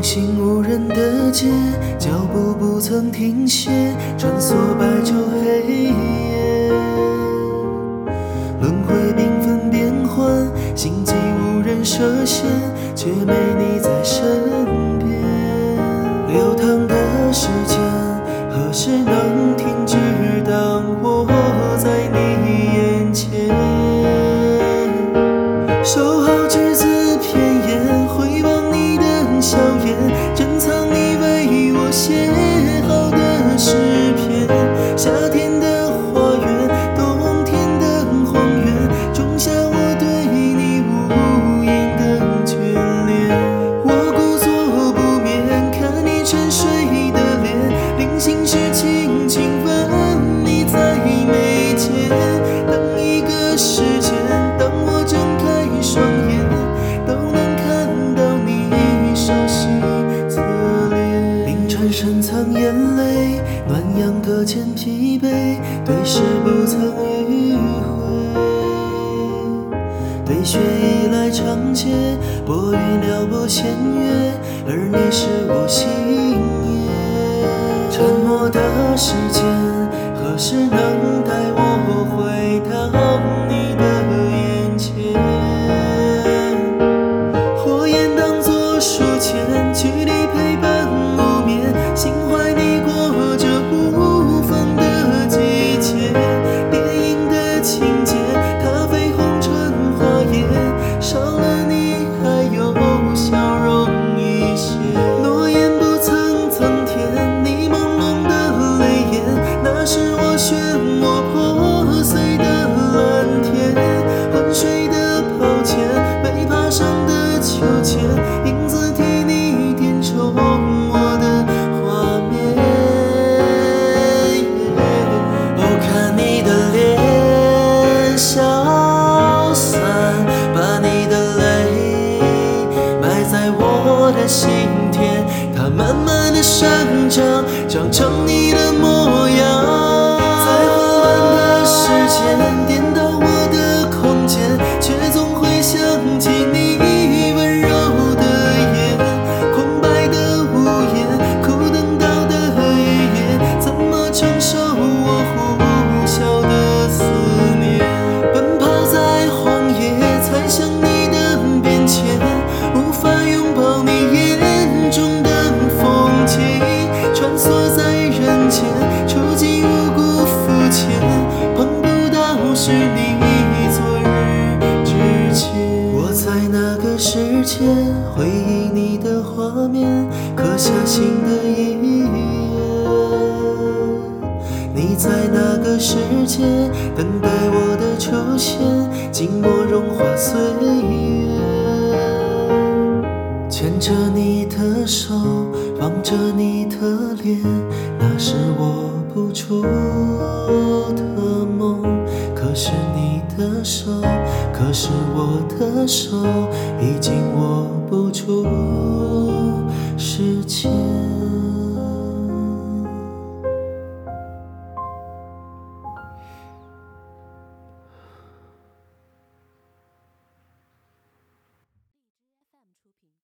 平行无人的街，脚步不曾停歇，穿梭白昼黑夜。轮回缤纷变幻，心机无人涉险，却没你在身边。流淌的时间，何时能疲惫，对视不曾迂回。对雪依赖长街，拨云撩拨弦月，而你是我心夜。沉默的时间，何时能带我回到你的眼前？火焰当作书签，距离陪漩涡破碎的蓝天，昏睡的抛钱，没爬上的秋千，影子替你填充我的画面。哦，看你的脸消散，把你的泪埋在我的心田，它慢慢的生长，长成你的模样。回忆你的画面，刻下新的一页。你在那个世界等待我的出现，静默融化岁月。牵着你的手，望着你的脸，那是握不住的梦。可是你的手，可是我的手，已经握不出时间。